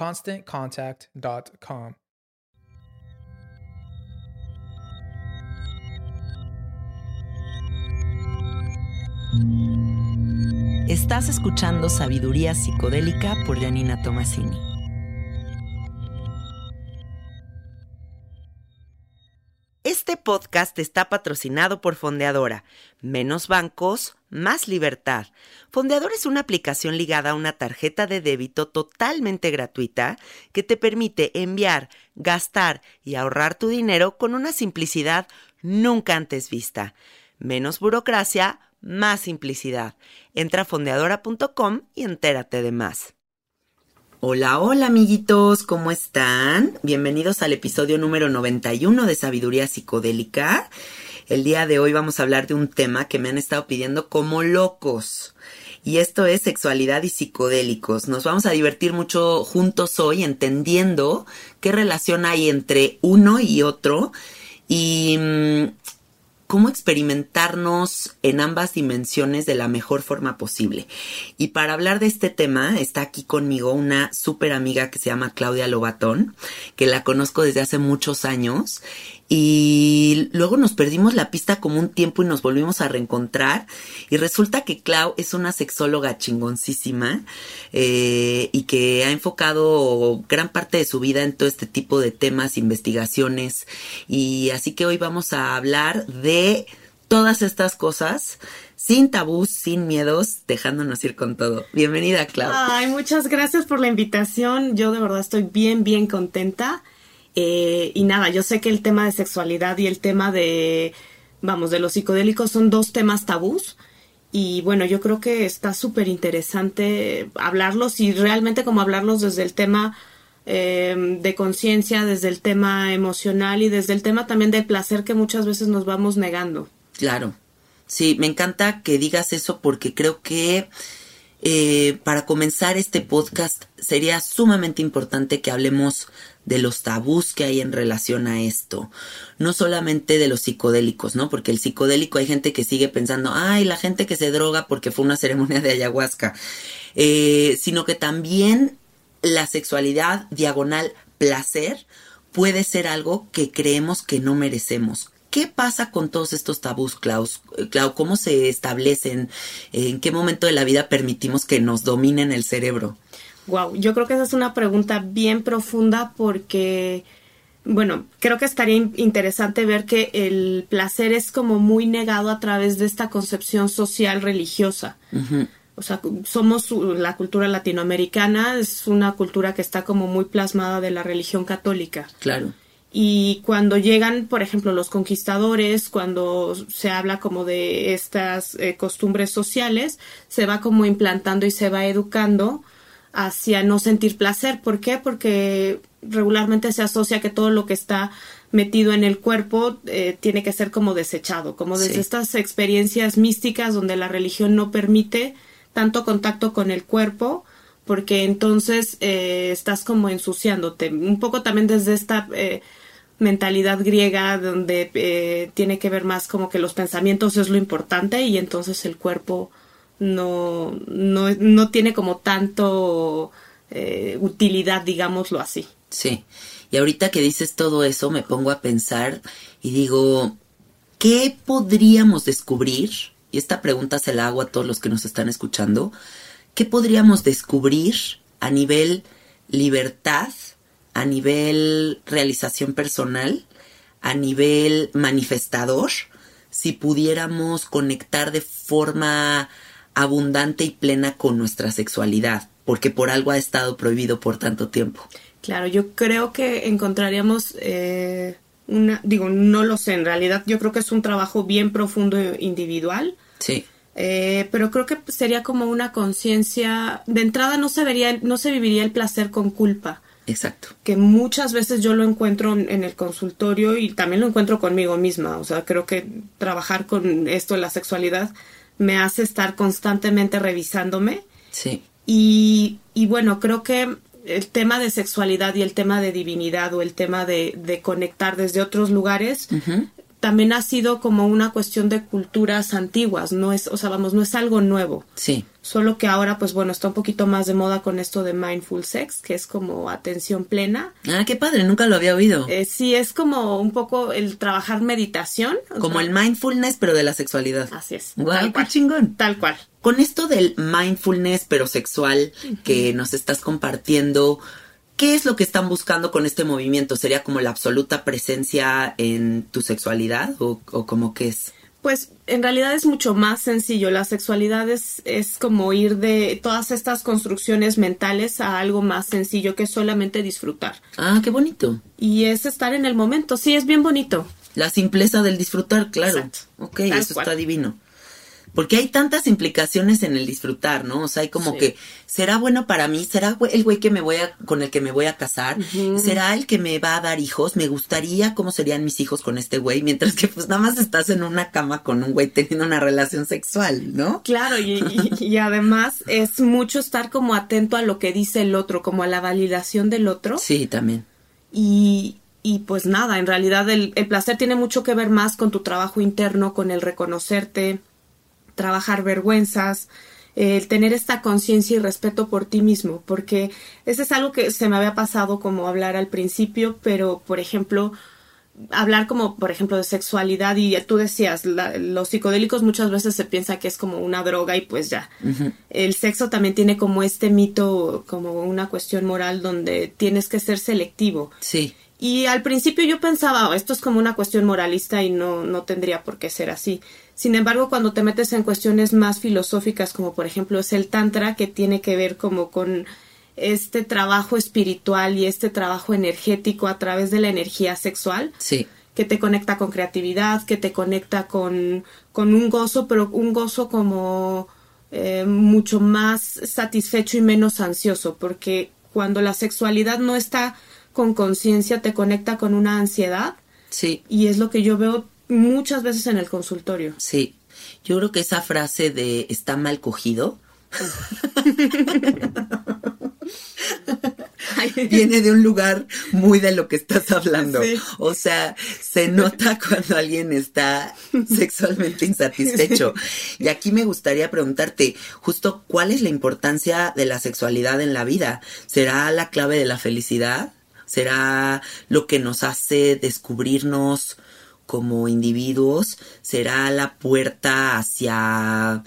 ConstantContact.com. Estás escuchando Sabiduría Psicodélica por Janina Tomasini. Este podcast está patrocinado por Fondeadora. Menos bancos, más libertad. Fondeadora es una aplicación ligada a una tarjeta de débito totalmente gratuita que te permite enviar, gastar y ahorrar tu dinero con una simplicidad nunca antes vista. Menos burocracia, más simplicidad. Entra a fondeadora.com y entérate de más. Hola, hola amiguitos, ¿cómo están? Bienvenidos al episodio número 91 de Sabiduría Psicodélica. El día de hoy vamos a hablar de un tema que me han estado pidiendo como locos. Y esto es sexualidad y psicodélicos. Nos vamos a divertir mucho juntos hoy entendiendo qué relación hay entre uno y otro y mm, cómo experimentarnos en ambas dimensiones de la mejor forma posible. Y para hablar de este tema está aquí conmigo una súper amiga que se llama Claudia Lobatón, que la conozco desde hace muchos años y luego nos perdimos la pista como un tiempo y nos volvimos a reencontrar y resulta que Clau es una sexóloga chingoncísima eh, y que ha enfocado gran parte de su vida en todo este tipo de temas, investigaciones y así que hoy vamos a hablar de todas estas cosas sin tabús, sin miedos, dejándonos ir con todo. Bienvenida, Clau. Ay, muchas gracias por la invitación. Yo de verdad estoy bien, bien contenta. Eh, y nada, yo sé que el tema de sexualidad y el tema de, vamos, de los psicodélicos son dos temas tabús. Y bueno, yo creo que está súper interesante hablarlos y realmente como hablarlos desde el tema eh, de conciencia, desde el tema emocional y desde el tema también del placer que muchas veces nos vamos negando. Claro. Sí, me encanta que digas eso porque creo que eh, para comenzar este podcast sería sumamente importante que hablemos de los tabús que hay en relación a esto. No solamente de los psicodélicos, ¿no? Porque el psicodélico hay gente que sigue pensando, ay, la gente que se droga porque fue una ceremonia de ayahuasca. Eh, sino que también la sexualidad diagonal placer puede ser algo que creemos que no merecemos. ¿Qué pasa con todos estos tabús, Klaus? Clau, ¿cómo se establecen? ¿En qué momento de la vida permitimos que nos dominen el cerebro? Wow, yo creo que esa es una pregunta bien profunda porque, bueno, creo que estaría interesante ver que el placer es como muy negado a través de esta concepción social religiosa. o sea, somos la cultura latinoamericana, es una cultura que está como muy plasmada de la religión católica. Claro. Y cuando llegan, por ejemplo, los conquistadores, cuando se habla como de estas eh, costumbres sociales, se va como implantando y se va educando hacia no sentir placer. ¿Por qué? Porque regularmente se asocia que todo lo que está metido en el cuerpo eh, tiene que ser como desechado, como desde estas experiencias místicas donde la religión no permite tanto contacto con el cuerpo, porque entonces eh, estás como ensuciándote. Un poco también desde esta eh, mentalidad griega donde tiene que ver más como que los pensamientos es lo importante y entonces el cuerpo no, no, no tiene como tanto utilidad, digámoslo así. Sí. Y ahorita que dices todo eso, me pongo a pensar y digo, ¿qué podríamos descubrir? Y esta pregunta se la hago a todos los que nos están escuchando. ¿Qué podríamos descubrir a nivel libertad, a nivel realización personal, a nivel manifestador, si pudiéramos conectar de forma abundante y plena con nuestra sexualidad? Porque por algo ha estado prohibido por tanto tiempo. Claro, yo creo que encontraríamos eh, una, digo, no lo sé, en realidad yo creo que es un trabajo bien profundo e individual. Sí. Eh, pero creo que sería como una conciencia, de entrada no se vería, no se viviría el placer con culpa. Exacto. Que muchas veces yo lo encuentro en el consultorio y también lo encuentro conmigo misma. O sea, creo que trabajar con esto la sexualidad me hace estar constantemente revisándome. Sí. Y, y bueno, creo que el tema de sexualidad y el tema de divinidad o el tema de, de conectar desde otros lugares también ha sido como una cuestión de culturas antiguas, no es, o sea, vamos, no es algo nuevo. Sí. Solo que ahora, pues bueno, está un poquito más de moda con esto de mindful sex, que es como atención plena. Ah, qué padre, nunca lo había oído. Eh, sí, es como un poco el trabajar meditación. Como el mindfulness, pero de la sexualidad. Así es. Guau, qué chingón. Tal cual. Con esto del mindfulness, pero sexual, que nos estás compartiendo, ¿Qué es lo que están buscando con este movimiento? ¿Sería como la absoluta presencia en tu sexualidad o, o como que es? Pues en realidad es mucho más sencillo. La sexualidad es, es, como ir de todas estas construcciones mentales a algo más sencillo que solamente disfrutar. Ah, qué bonito. Y es estar en el momento. Sí, es bien bonito. La simpleza del disfrutar, claro. Exacto. Ok, eso está divino. Porque hay tantas implicaciones en el disfrutar, ¿no? O sea, hay como que, ¿será bueno para mí? ¿Será el güey que me voy a, con el que me voy a casar? ¿Será el que me va a dar hijos? ¿Me gustaría cómo serían mis hijos con este güey? Mientras que pues nada más estás en una cama con un güey teniendo una relación sexual, ¿no? Claro, y, y además es mucho estar como atento a lo que dice el otro, como a la validación del otro. Sí, también. Y, y pues nada, en realidad el, el placer tiene mucho que ver más con tu trabajo interno, con el reconocerte, trabajar vergüenzas, el tener esta conciencia y respeto por ti mismo, porque ese es algo que se me había pasado como hablar al principio, pero por ejemplo, hablar como por ejemplo de sexualidad y tú decías, los psicodélicos muchas veces se piensa que es como una droga y pues ya. El sexo también tiene como este mito, como una cuestión moral donde tienes que ser selectivo. Sí. Y al principio yo pensaba, oh, esto es como una cuestión moralista y no, no tendría por qué ser así. Sin embargo, cuando te metes en cuestiones más filosóficas, como por ejemplo es el Tantra, que tiene que ver como con este trabajo espiritual y este trabajo energético a través de la energía sexual. Sí. Que te conecta con creatividad, que te conecta con, con un gozo, pero un gozo como eh, mucho más satisfecho y menos ansioso, porque cuando la sexualidad no está con conciencia, te conecta con una ansiedad. Sí. Y es lo que yo veo muchas veces en el consultorio. Sí, yo creo que esa frase de está mal cogido viene de un lugar muy de lo que estás hablando. O sea, se nota cuando alguien está sexualmente insatisfecho. Y aquí me gustaría preguntarte justo cuál es la importancia de la sexualidad en la vida. ¿Será la clave de la felicidad? ¿Será lo que nos hace descubrirnos como individuos será la puerta hacia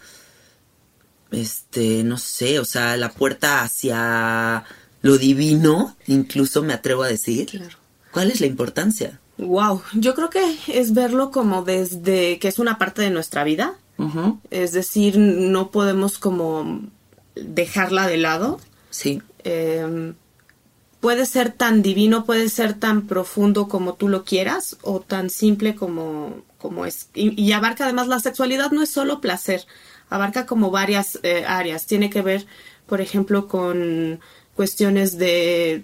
este no sé o sea la puerta hacia lo divino incluso me atrevo a decir Claro. cuál es la importancia Wow, yo creo que es verlo como desde que es una parte de nuestra vida. Es decir, no podemos como dejarla de lado. Sí, Eh, puede ser tan divino, puede ser tan profundo como tú lo quieras o tan simple como, como es. Y, y abarca además la sexualidad no es solo placer, abarca como varias eh, áreas. Tiene que ver, por ejemplo, con cuestiones de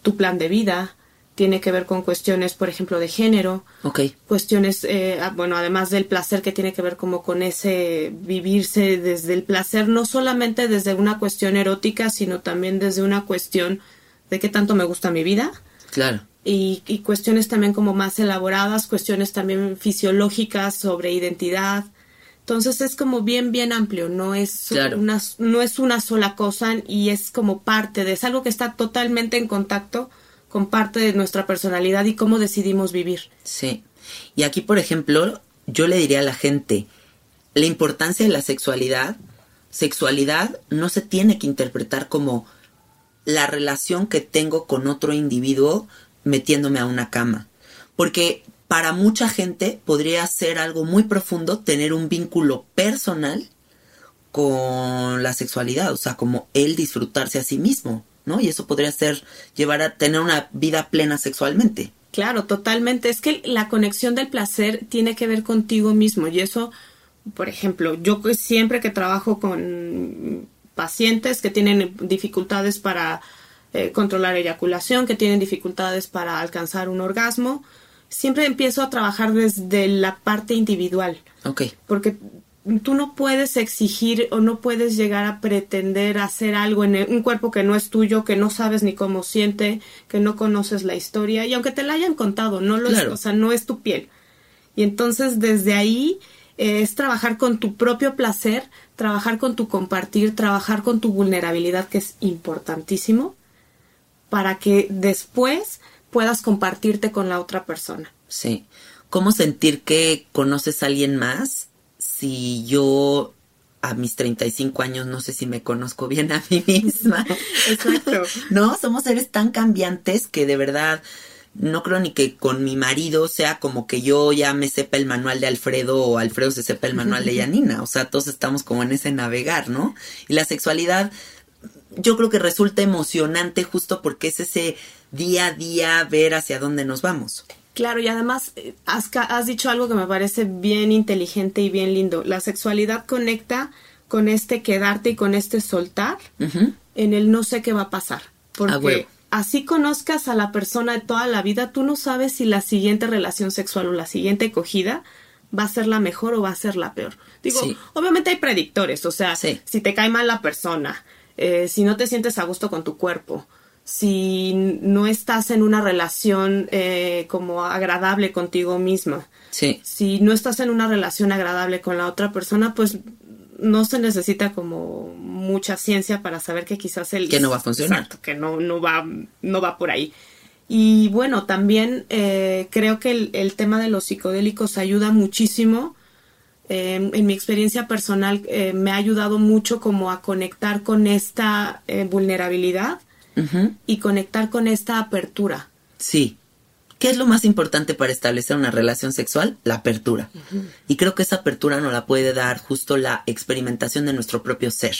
tu plan de vida, tiene que ver con cuestiones, por ejemplo, de género, ok. cuestiones, eh, bueno, además del placer que tiene que ver como con ese vivirse desde el placer, no solamente desde una cuestión erótica, sino también desde una cuestión de qué tanto me gusta mi vida Claro. y, y cuestiones también como más elaboradas, cuestiones también fisiológicas sobre identidad. Entonces es como bien, bien amplio, no es, Claro. una, no es una sola cosa y es como parte de, es algo que está totalmente en contacto con parte de nuestra personalidad y cómo decidimos vivir. Sí. Y aquí, por ejemplo, yo le diría a la gente, la importancia de la sexualidad, sexualidad no se tiene que interpretar como la relación que tengo con otro individuo metiéndome a una cama. Porque para mucha gente podría ser algo muy profundo tener un vínculo personal con la sexualidad, o sea, como él disfrutarse a sí mismo, ¿no? Y eso podría ser llevar a tener una vida plena sexualmente. Claro, totalmente. Es que la conexión del placer tiene que ver contigo mismo y eso, por ejemplo, yo siempre que trabajo con pacientes que tienen dificultades para eh, controlar eyaculación, que tienen dificultades para alcanzar un orgasmo, siempre empiezo a trabajar desde la parte individual Ok, porque tú no puedes exigir o no puedes llegar a pretender hacer algo en el- un cuerpo que no es tuyo, que no sabes ni cómo siente, que no conoces la historia y aunque te la hayan contado, no lo Claro. es, o sea, no es tu piel. Y entonces desde ahí es trabajar con tu propio placer, trabajar con tu compartir, trabajar con tu vulnerabilidad que es importantísimo para que después puedas compartirte con la otra persona. sí. ¿Cómo sentir que conoces a alguien más si yo a mis 35 años no sé si me conozco bien a mí misma? Exacto. no, somos seres tan cambiantes que de verdad no creo ni que con mi marido sea como que yo ya me sepa el manual de Alfredo o Alfredo se sepa el manual de Yanina. O sea, todos estamos como en ese navegar, ¿no? Y la sexualidad yo creo que resulta emocionante justo porque es ese día a día ver hacia dónde nos vamos. Claro, y además eh, has, dicho algo que me parece bien inteligente y bien lindo. La sexualidad conecta con este quedarte y con este soltar en el no sé qué va a pasar. Porque. Así conozcas a la persona de toda la vida, tú no sabes si la siguiente relación sexual o la siguiente acogida va a ser la mejor o va a ser la peor. Digo, Sí. obviamente hay predictores, o sea, Sí. si te cae mal la persona, eh, si no te sientes a gusto con tu cuerpo, si no estás en una relación eh, como agradable contigo misma, Sí. si no estás en una relación agradable con la otra persona, pues no se necesita como mucha ciencia para saber que quizás el Que no va a funcionar. Exacto, que no, no va, no va por ahí. Y bueno, también eh, creo que el, el tema de los psicodélicos ayuda muchísimo. Eh, en mi experiencia personal eh, me ha ayudado mucho como a conectar con esta eh, vulnerabilidad y conectar con esta apertura. Sí. ¿Qué es lo más importante para establecer una relación sexual? La apertura. Y creo que esa apertura nos la puede dar justo la experimentación de nuestro propio ser,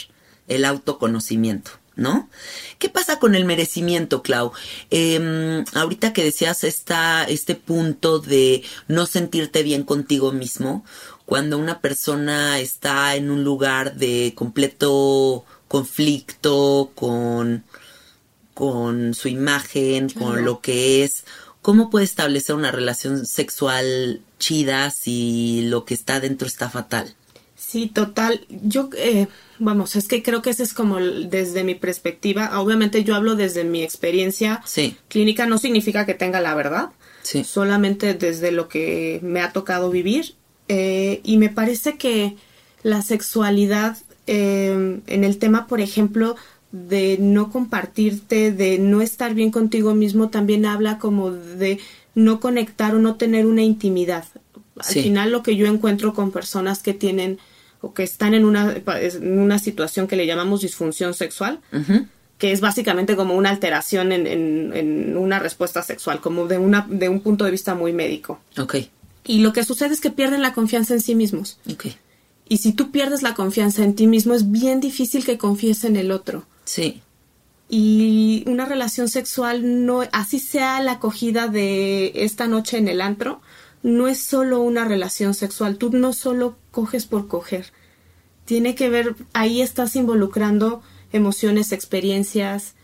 el autoconocimiento, ¿no? ¿Qué pasa con el merecimiento, Clau? Em, ahorita que decías esta, este punto de no sentirte bien contigo mismo, cuando una persona está en un lugar de completo conflicto con con su imagen, con lo que es. ¿Cómo puede establecer una relación sexual chida si lo que está dentro está fatal? Sí, total. Yo, eh, vamos, es que creo que ese es como desde mi perspectiva. Obviamente yo hablo desde mi experiencia Sí, clínica, no significa que tenga la verdad, sí, solamente desde lo que me ha tocado vivir. Eh, y me parece que la sexualidad eh, en el tema, por ejemplo, de no compartirte, de no estar bien contigo mismo, también habla como de no conectar o no tener una intimidad. Al Sí. final lo que yo encuentro con personas que tienen o que están en una, en una situación que le llamamos disfunción sexual, que es básicamente como una alteración en, en- en una respuesta sexual, como de, una, de un punto de vista muy médico. ok, Y lo que sucede es que pierden la confianza en sí mismos. ok, Y si tú pierdes la confianza en ti mismo, es bien difícil que confíes en el otro. Sí. Y una relación sexual, no, así sea la acogida de esta noche en el antro, no es solo una relación sexual. Tú no solo coges por coger. Tiene que ver, ahí estás involucrando emociones, experiencias.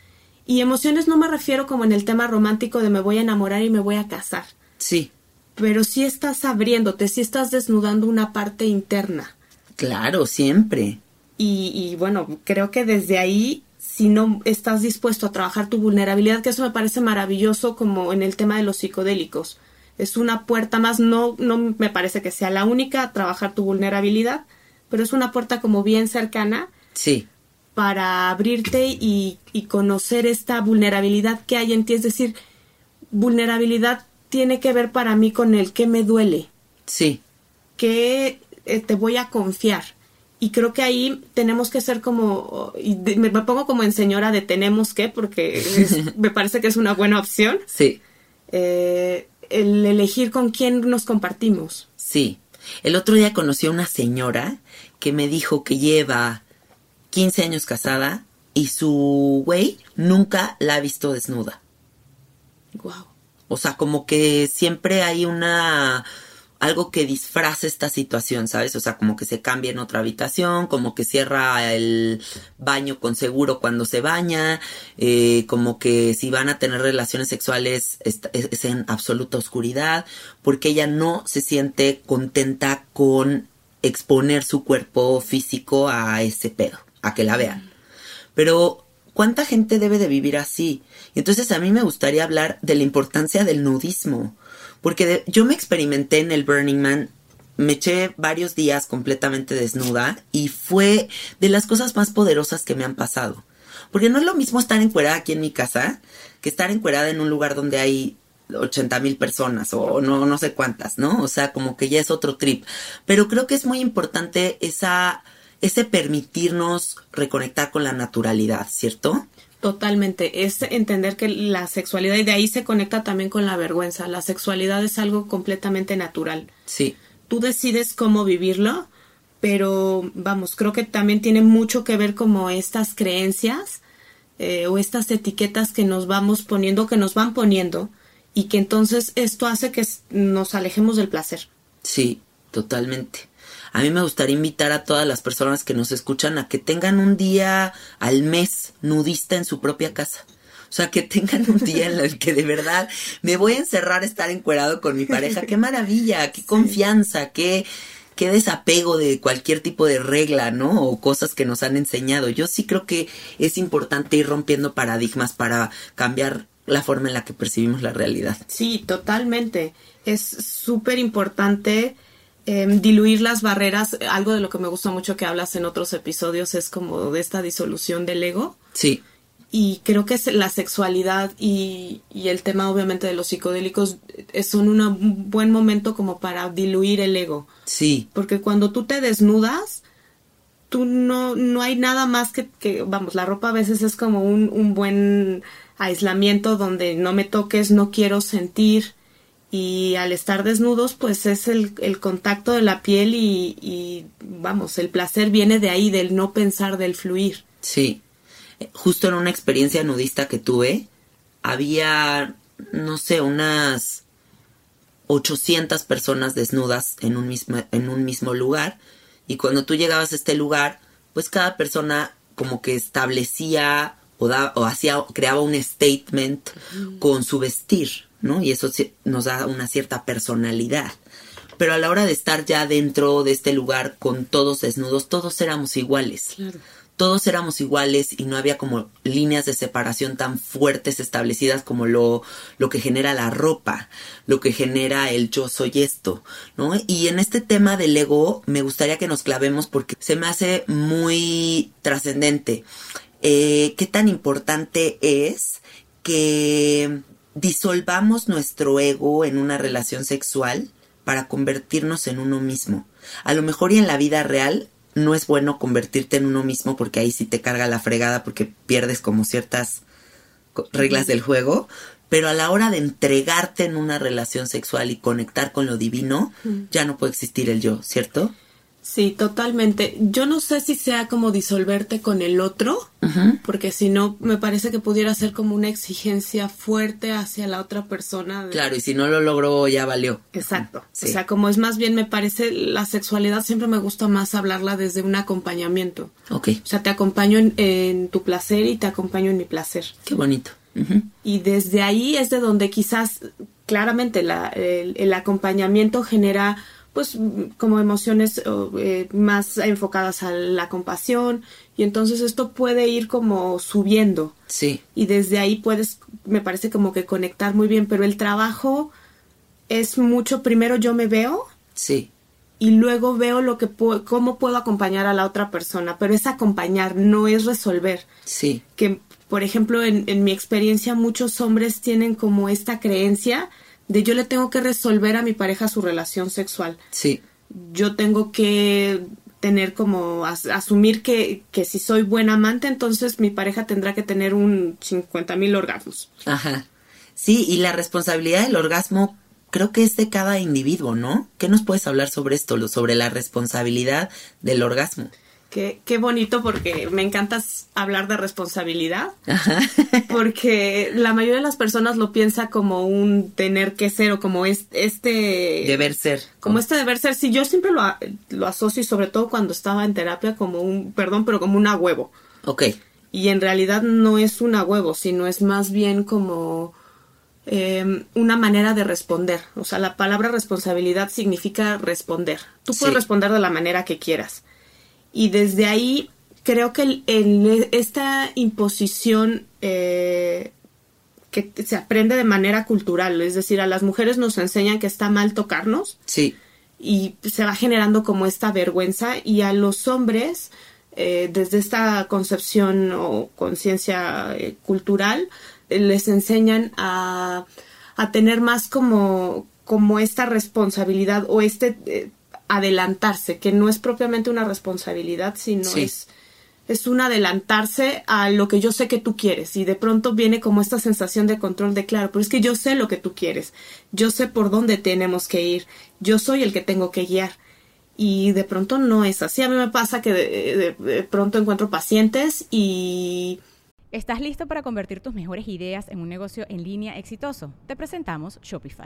Y emociones no me refiero como en el tema romántico de me voy a enamorar y me voy a casar. Sí. Pero sí estás abriéndote, sí estás desnudando una parte interna. Claro, siempre. Y, y bueno, creo que desde ahí, si no estás dispuesto a trabajar tu vulnerabilidad, que eso me parece maravilloso como en el tema de los psicodélicos. Es una puerta más, no, no me parece que sea la única a trabajar tu vulnerabilidad, pero es una puerta como bien cercana Sí. para abrirte y, y conocer esta vulnerabilidad que hay en ti. Es decir, vulnerabilidad tiene que ver para mí con el que me duele, Sí. que eh, te voy a confiar. Y creo que ahí tenemos que ser como, y de- me, pongo como en señora de tenemos que, porque es- me parece que es una buena opción, Sí. eh, el elegir con quién nos compartimos. Sí. El otro día conocí a una señora que me dijo que lleva 15 años casada y su güey nunca la ha visto desnuda. Wow. O sea, como que siempre hay una algo que disfraza esta situación, ¿sabes? O sea, como que se cambia en otra habitación, como que cierra el baño con seguro cuando se baña, eh, como que si van a tener relaciones sexuales es, es- en absoluta oscuridad, porque ella no se siente contenta con exponer su cuerpo físico a ese pedo, a que la vean. Pero, ¿cuánta gente debe de vivir así? Entonces a mí me gustaría hablar de la importancia del nudismo. Porque de- yo me experimenté en el Burning Man, me eché varios días completamente desnuda y fue de las cosas más poderosas que me han pasado. Porque no es lo mismo estar encuerada aquí en mi casa que estar encuerada en un lugar donde hay 80 mil personas o no, no sé cuántas, ¿no? O sea, como que ya es otro trip. Pero creo que es muy importante esa, ese permitirnos reconectar con la naturalidad, ¿cierto? Totalmente, es entender que la sexualidad y de ahí se conecta también con la vergüenza. La sexualidad es algo completamente natural. Sí, Tú decides cómo vivirlo, pero vamos, creo que también tiene mucho que ver como estas creencias eh, o estas etiquetas que nos vamos poniendo, que nos van poniendo y que entonces esto hace que nos alejemos del placer. sí, totalmente. A mí me gustaría invitar a todas las personas que nos escuchan a que tengan un día al mes nudista en su propia casa. O sea, que tengan un día en el que de verdad me voy a encerrar a estar encuerado con mi pareja. ¡Qué maravilla! ¡Qué confianza! ¡Qué, qué desapego de cualquier tipo de regla, ¿no? O cosas que nos han enseñado. Yo sí creo que es importante ir rompiendo paradigmas para cambiar la forma en la que percibimos la realidad. Sí, totalmente. Es súper importante em, diluir las barreras. Algo de lo que me gusta mucho que hablas en otros episodios es como de esta disolución del ego. Sí, Y creo que la sexualidad y, y el tema obviamente de los psicodélicos eh, son un buen momento como para diluir el ego. sí, Porque cuando tú te desnudas, tú no, no hay nada más que, que, vamos, la ropa a veces es como un, un buen aislamiento donde no me toques, no quiero sentir. Y al estar desnudos, pues es el, el contacto de la piel y, y, vamos, el placer viene de ahí, del no pensar, del fluir. Sí. Justo en una experiencia nudista que tuve, había, no sé, unas 800 personas desnudas en un mismo, en un mismo lugar. Y cuando tú llegabas a este lugar, pues cada persona como que establecía o, da- o hacía, creaba un statement con su vestir, ¿no? Y eso nos da una cierta personalidad. Pero a la hora de estar ya dentro de este lugar con todos desnudos, todos éramos iguales todos éramos iguales y no había como líneas de separación tan fuertes establecidas como lo, lo que genera la ropa, lo que genera el yo soy esto, ¿no? Y en este tema del ego me gustaría que nos clavemos porque se me hace muy trascendente. Eh, ¿Qué tan importante es que disolvamos nuestro ego en una relación sexual para convertirnos en uno mismo? A lo mejor y en la vida real no es bueno convertirte en uno mismo porque ahí sí te carga la fregada porque pierdes como ciertas reglas del juego, pero a la hora de entregarte en una relación sexual y conectar con lo divino, ya no puede existir el yo, ¿cierto? Sí, totalmente. Yo no sé si sea como disolverte con el otro, porque si no, me parece que pudiera ser como una exigencia fuerte hacia la otra persona. de- Claro, y si no lo logró, ya valió. Exacto. Sí. O sea, como es más bien, me parece, la sexualidad siempre me gusta más hablarla desde un acompañamiento. Ok, O sea, te acompaño en, en tu placer y te acompaño en mi placer. qué bonito. Y desde ahí es de donde quizás claramente la- el, el acompañamiento genera pues como emociones eh, más enfocadas a la compasión. Y entonces esto puede ir como subiendo. Sí, y desde ahí puedes me parece como que conectar muy bien pero el trabajo es mucho primero yo me veo sí, y luego veo lo que pu- cómo puedo acompañar a la otra persona pero es acompañar no es resolver. Sí, que, por ejemplo, en, en mi experiencia, muchos hombres tienen como esta creencia de yo le tengo que resolver a mi pareja su relación sexual. sí, Yo tengo que tener como as- asumir que, que si soy buen amante, entonces mi pareja tendrá que tener un 50 mil orgasmos. ajá. Sí, y la responsabilidad del orgasmo creo que es de cada individuo, ¿no? ¿Qué nos puedes hablar sobre esto, lo- sobre la responsabilidad del orgasmo? Qué, qué bonito porque me encanta hablar de responsabilidad. Ajá. Porque la mayoría de las personas lo piensa como un tener que ser o como es- este... Deber ser. Como este deber ser, sí, yo siempre lo, lo asocio y sobre todo cuando estaba en terapia como un, perdón, pero como un a huevo. Ok, Y en realidad no es un a huevo, sino es más bien como eh, una manera de responder. O sea, la palabra responsabilidad significa responder. Tú puedes Sí. responder de la manera que quieras. Y desde ahí creo que el- el- esta imposición eh, que se aprende de manera cultural, es decir, a las mujeres nos enseñan que está mal tocarnos sí, y se va generando como esta vergüenza y a los hombres eh, desde esta concepción o conciencia eh, cultural les enseñan a, a tener más como, como esta responsabilidad o este adelantarse, que no es propiamente una responsabilidad, sino Sí. es, es un adelantarse a lo que yo sé que tú quieres y de pronto viene como esta sensación de control de claro, pero es que yo sé lo que tú quieres, yo sé por dónde tenemos que ir, yo soy el que tengo que guiar y de pronto no es así. A mí me pasa que de, de- de pronto encuentro pacientes y ¿Estás listo para convertir tus mejores ideas en un negocio en línea exitoso? Te presentamos Shopify.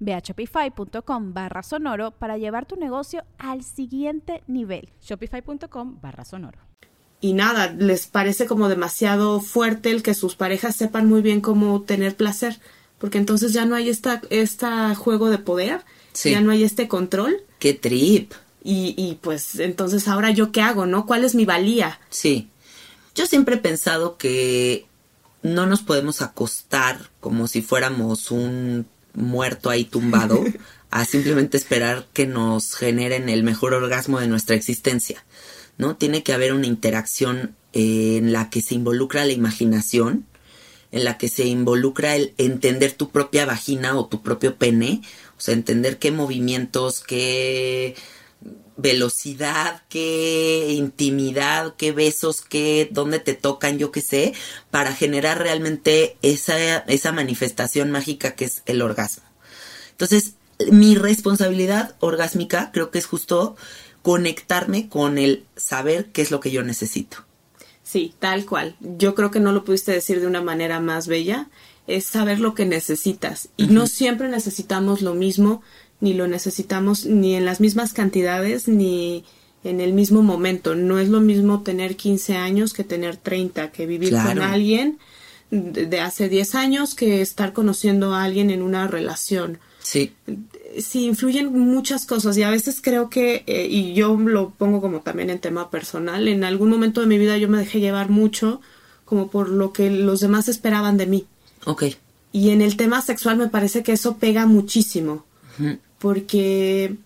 Ve a shopify.com barra sonoro para llevar tu negocio al siguiente nivel. Shopify.com barra sonoro. y nada, les parece como demasiado fuerte el que sus parejas sepan muy bien cómo tener placer, porque entonces ya no hay esta, esta juego de poder, Sí. ya no hay este control qué trip. y, y pues entonces ahora yo qué hago, ¿no? ¿Cuál es mi valía? Sí. Yo siempre he pensado que no nos podemos acostar como si fuéramos un muerto ahí tumbado a simplemente esperar que nos generen el mejor orgasmo de nuestra existencia. ¿No? Tiene que haber una interacción eh, en la que se involucra la imaginación, en la que se involucra el entender tu propia vagina o tu propio pene, o sea, entender qué movimientos, qué velocidad, qué intimidad, qué besos, qué, dónde te tocan, yo qué sé, para generar realmente esa, esa manifestación mágica que es el orgasmo. Entonces, mi responsabilidad orgásmica creo que es justo conectarme con el saber qué es lo que yo necesito. Sí, tal cual. Yo creo que no lo pudiste decir de una manera más bella. Es saber lo que necesitas. Y no siempre necesitamos lo mismo, ni lo necesitamos ni en las mismas cantidades, ni en el mismo momento. No es lo mismo tener 15 años que tener 30, que vivir con alguien de, de hace 10 años que estar conociendo a alguien en una relación. Sí, sí, influyen muchas cosas y a veces creo que, eh, y yo lo pongo como también en tema personal, en algún momento de mi vida yo me dejé llevar mucho como por lo que los demás esperaban de mí. Ok. Y en el tema sexual me parece que eso pega muchísimo, porque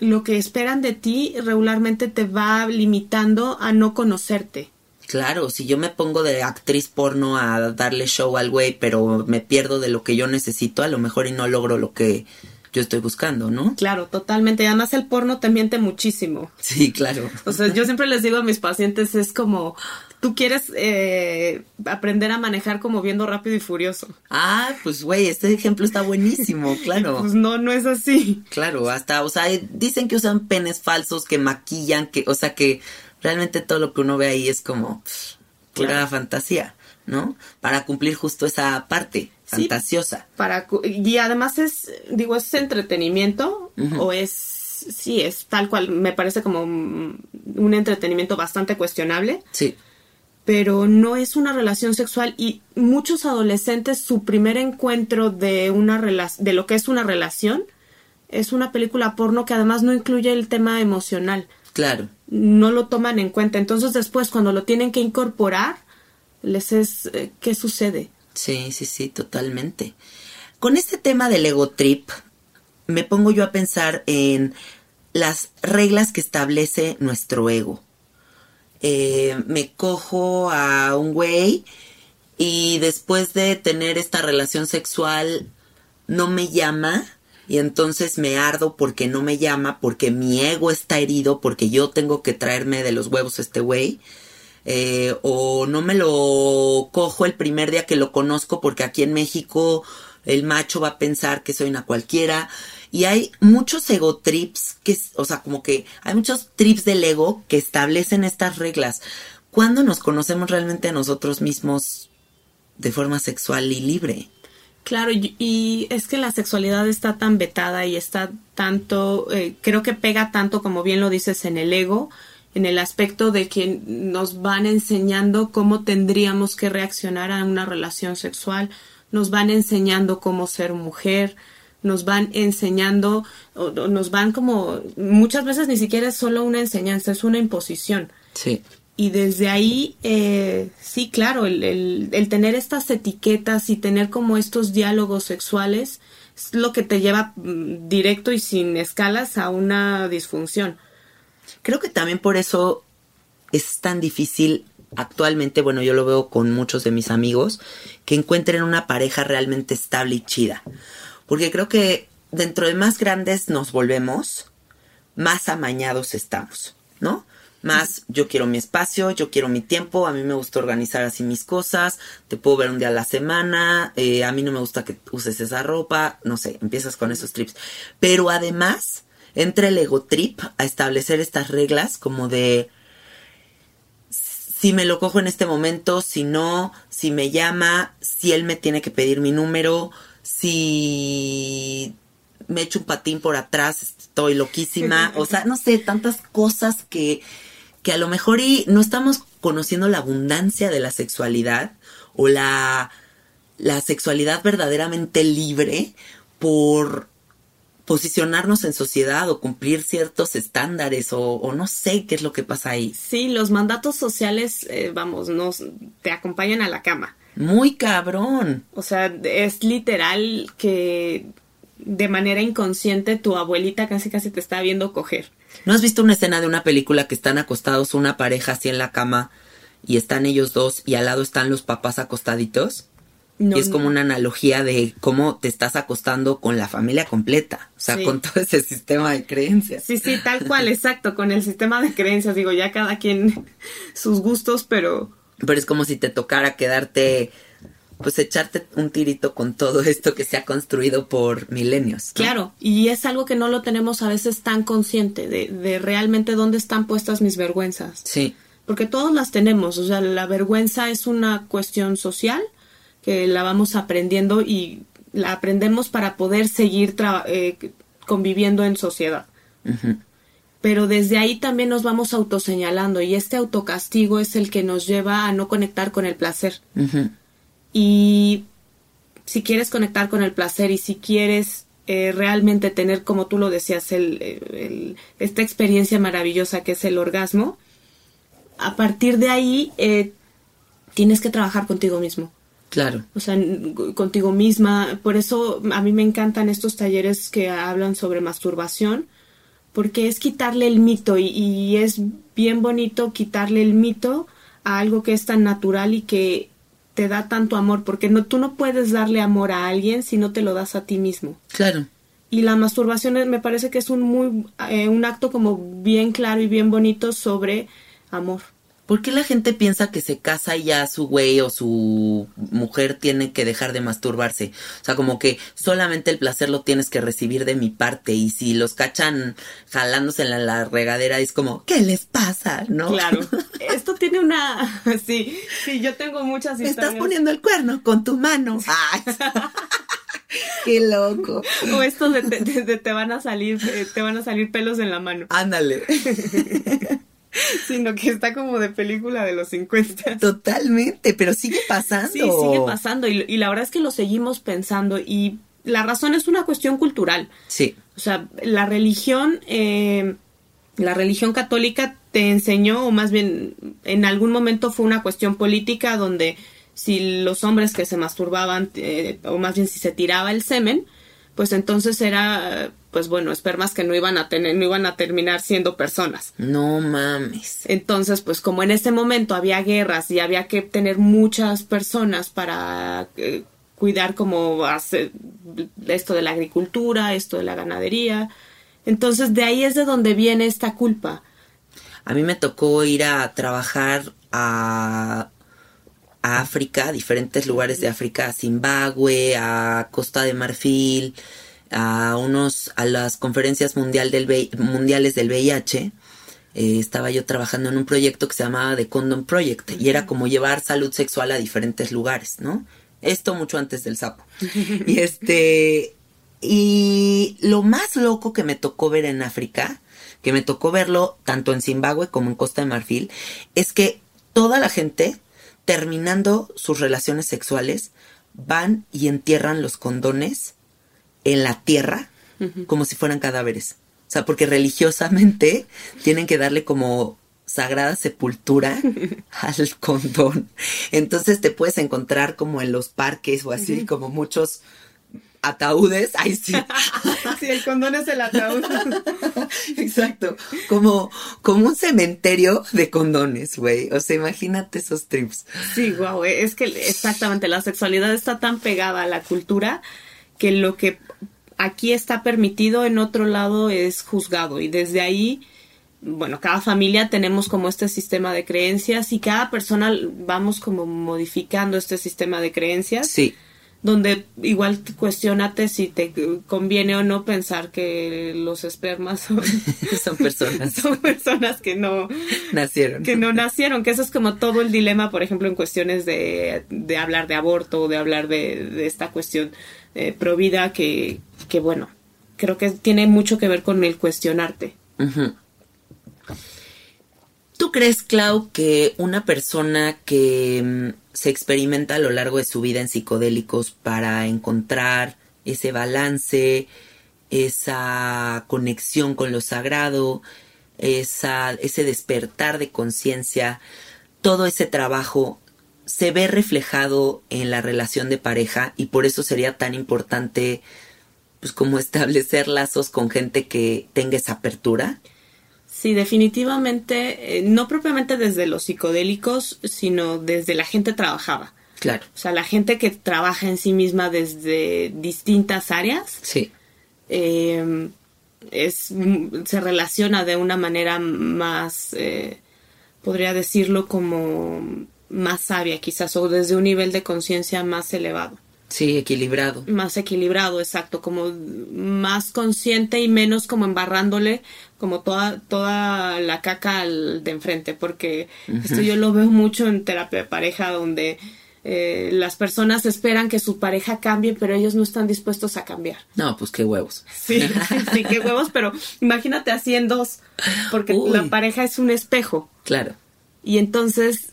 lo que esperan de ti regularmente te va limitando a no conocerte. Claro, si yo me pongo de actriz porno a darle show al güey, pero me pierdo de lo que yo necesito, a lo mejor y no logro lo que yo estoy buscando, ¿no? Claro, totalmente. Y además el porno te miente muchísimo. Sí, claro. O sea, yo siempre les digo a mis pacientes, es como, tú quieres eh, aprender a manejar como viendo rápido y furioso. Ah, pues güey, este ejemplo está buenísimo, claro. Pues no, no es así. Claro, hasta, o sea, dicen que usan penes falsos, que maquillan, que, o sea, que realmente todo lo que uno ve ahí es como pff, pura Claro. fantasía, ¿no? Para cumplir justo esa parte Sí. fantasiosa. Para, cu- y además es, digo, es entretenimiento o es, sí, es tal cual, me parece como un entretenimiento bastante cuestionable. Sí, pero no es una relación sexual y muchos adolescentes su primer encuentro de una de lo que es una relación es una película porno que además no incluye el tema emocional, claro. no lo toman en cuenta. Entonces después cuando lo tienen que incorporar les es eh, ¿qué sucede? Sí, sí, sí, totalmente. Con este tema del ego trip, me pongo yo a pensar en las reglas que establece nuestro ego. Eh, me cojo a un güey y después de tener esta relación sexual no me llama y entonces me ardo porque no me llama, porque mi ego está herido, porque yo tengo que traerme de los huevos este güey. Eh, o no me lo cojo el primer día que lo conozco porque aquí en México el macho va a pensar que soy una cualquiera. Y hay muchos ego trips, que, o sea, como que hay muchos trips del ego que establecen estas reglas. ¿Cuándo nos conocemos realmente a nosotros mismos de forma sexual y libre? Claro, y, y es que la sexualidad está tan vetada y está tanto, eh, creo que pega tanto, como bien lo dices, en el ego, en el aspecto de que nos van enseñando cómo tendríamos que reaccionar a una relación sexual, nos van enseñando cómo ser mujer, nos van enseñando, o, o nos van como, muchas veces ni siquiera es solo una enseñanza, es una imposición. Sí. Y desde ahí, eh, sí, claro, el, el, el tener estas etiquetas y tener como estos diálogos sexuales es lo que te lleva mm, directo y sin escalas a una disfunción. Creo que también por eso es tan difícil actualmente, bueno, yo lo veo con muchos de mis amigos, que encuentren una pareja realmente estable y chida. Porque creo que dentro de más grandes nos volvemos, más amañados estamos, ¿no? Más yo quiero mi espacio, yo quiero mi tiempo, a mí me gusta organizar así mis cosas, te puedo ver un día a la semana, eh, a mí no me gusta que uses esa ropa, no sé, empiezas con esos trips. Pero además, entra el ego trip a establecer estas reglas como de si me lo cojo en este momento, si no, si me llama, si él me tiene que pedir mi número, si me echo un patín por atrás, estoy loquísima, o sea, no sé, tantas cosas que, que a lo mejor y no estamos conociendo la abundancia de la sexualidad o la, la sexualidad verdaderamente libre por posicionarnos en sociedad o cumplir ciertos estándares o, o no sé qué es lo que pasa ahí. Sí, los mandatos sociales, eh, vamos, nos te acompañan a la cama. Muy cabrón. O sea, es literal que de manera inconsciente tu abuelita casi casi te está viendo coger. ¿No has visto una escena de una película que están acostados una pareja así en la cama y están ellos dos y al lado están los papás acostaditos? No, y es como no. una analogía de cómo te estás acostando con la familia completa, o sea, Sí. con todo ese sistema de creencias. Sí, sí, tal cual, exacto, con el sistema de creencias, digo, ya cada quien sus gustos, pero Pero es como si te tocara quedarte, pues echarte un tirito con todo esto que se ha construido por milenios. ¿no? claro, y es algo que no lo tenemos a veces tan consciente de, de realmente dónde están puestas mis vergüenzas. Sí, Porque todos las tenemos, o sea, la vergüenza es una cuestión social que la vamos aprendiendo y la aprendemos para poder seguir eh, conviviendo en sociedad. Pero desde ahí también nos vamos autoseñalando y este autocastigo es el que nos lleva a no conectar con el placer. Y si quieres conectar con el placer y si quieres eh, realmente tener, como tú lo decías, el, esta experiencia maravillosa que es el orgasmo, a partir de ahí eh, tienes que trabajar contigo mismo. Claro. O sea, contigo misma. Por eso a mí me encantan estos talleres que hablan sobre masturbación, porque es quitarle el mito y, y es bien bonito quitarle el mito a algo que es tan natural y que te da tanto amor, porque no, tú no puedes darle amor a alguien si no te lo das a ti mismo. Claro. Y la masturbación me parece que es un muy eh, un acto como bien claro y bien bonito sobre amor. ¿Por qué la gente piensa que se casa y ya su güey o su mujer tiene que dejar de masturbarse? O sea, como que solamente el placer lo tienes que recibir de mi parte y si los cachan jalándose en la, regadera es como, ¿qué les pasa? ¿No? Claro. Esto tiene una... Sí, sí, yo tengo muchas historias. estás poniendo el cuerno con tu mano. Ay. Qué loco. O esto de, te van a salir, eh, te van a salir pelos en la mano. Ándale. sino que está como de película de los 50. Totalmente, pero sigue pasando. Sí, sigue pasando y, la verdad es que lo seguimos pensando y la razón es una cuestión cultural. Sí. O sea, la religión, eh, la religión católica te enseñó, o más bien en algún momento fue una cuestión política donde si los hombres que se masturbaban, eh, o más bien si se tiraba el semen, pues entonces era pues bueno, espermas que no iban a tener, no iban a terminar siendo personas. No mames. Entonces, pues como en ese momento había guerras y había que tener muchas personas para eh, cuidar como hacer esto de la agricultura, esto de la ganadería. Entonces, de ahí es de donde viene esta culpa. A mí me tocó ir a trabajar a a África, a diferentes lugares de África, a Zimbabue, a Costa de Marfil, a unos a las conferencias mundial del mundiales del VIH. Eh, estaba yo trabajando en un proyecto que se llamaba The Condom Project y era como llevar salud sexual a diferentes lugares, ¿no? Esto mucho antes del sapo. y este y lo más loco que me tocó ver en África, que me tocó verlo tanto en Zimbabue como en Costa de Marfil, es que toda la gente terminando sus relaciones sexuales van y entierran los condones en la tierra como si fueran cadáveres. O sea, porque religiosamente tienen que darle como sagrada sepultura al condón. Entonces te puedes encontrar como en los parques o así, como muchos ataúdes. Ay, sí. sí, el condón es el ataúd. Exacto. Como, como un cementerio de condones, güey. O sea, imagínate esos trips. Sí, wow. Es que exactamente la sexualidad está tan pegada a la cultura que lo que aquí está permitido, en otro lado es juzgado. Y desde ahí, bueno, cada familia tenemos como este sistema de creencias y cada persona vamos como modificando este sistema de creencias. Sí. Donde igual cuestionate si te conviene o no pensar que los espermas son, son personas. son personas que no nacieron. Que no nacieron, que eso es como todo el dilema, por ejemplo, en cuestiones de, de hablar de aborto, de hablar de, de esta cuestión eh, provida que, que, bueno, creo que tiene mucho que ver con el cuestionarte. ¿Tú crees, Clau, que una persona que mm, se experimenta a lo largo de su vida en psicodélicos para encontrar ese balance, esa conexión con lo sagrado, esa, ese despertar de conciencia, todo ese trabajo se ve reflejado en la relación de pareja y por eso sería tan importante pues como establecer lazos con gente que tenga esa apertura. Sí, definitivamente, eh, no propiamente desde los psicodélicos, sino desde la gente trabajaba. Claro. O sea, la gente que trabaja en sí misma desde distintas áreas. Sí. Eh, es, se relaciona de una manera más, eh, podría decirlo como más sabia quizás o desde un nivel de conciencia más elevado. Sí, equilibrado. Más equilibrado, exacto, como más consciente y menos como embarrándole como toda, toda la caca al de enfrente, porque esto yo lo veo mucho en terapia de pareja donde eh, las personas esperan que su pareja cambie, pero ellos no están dispuestos a cambiar. No, pues qué huevos. Sí, sí, qué huevos, pero imagínate así en dos, porque la pareja es un espejo. Claro. Y entonces,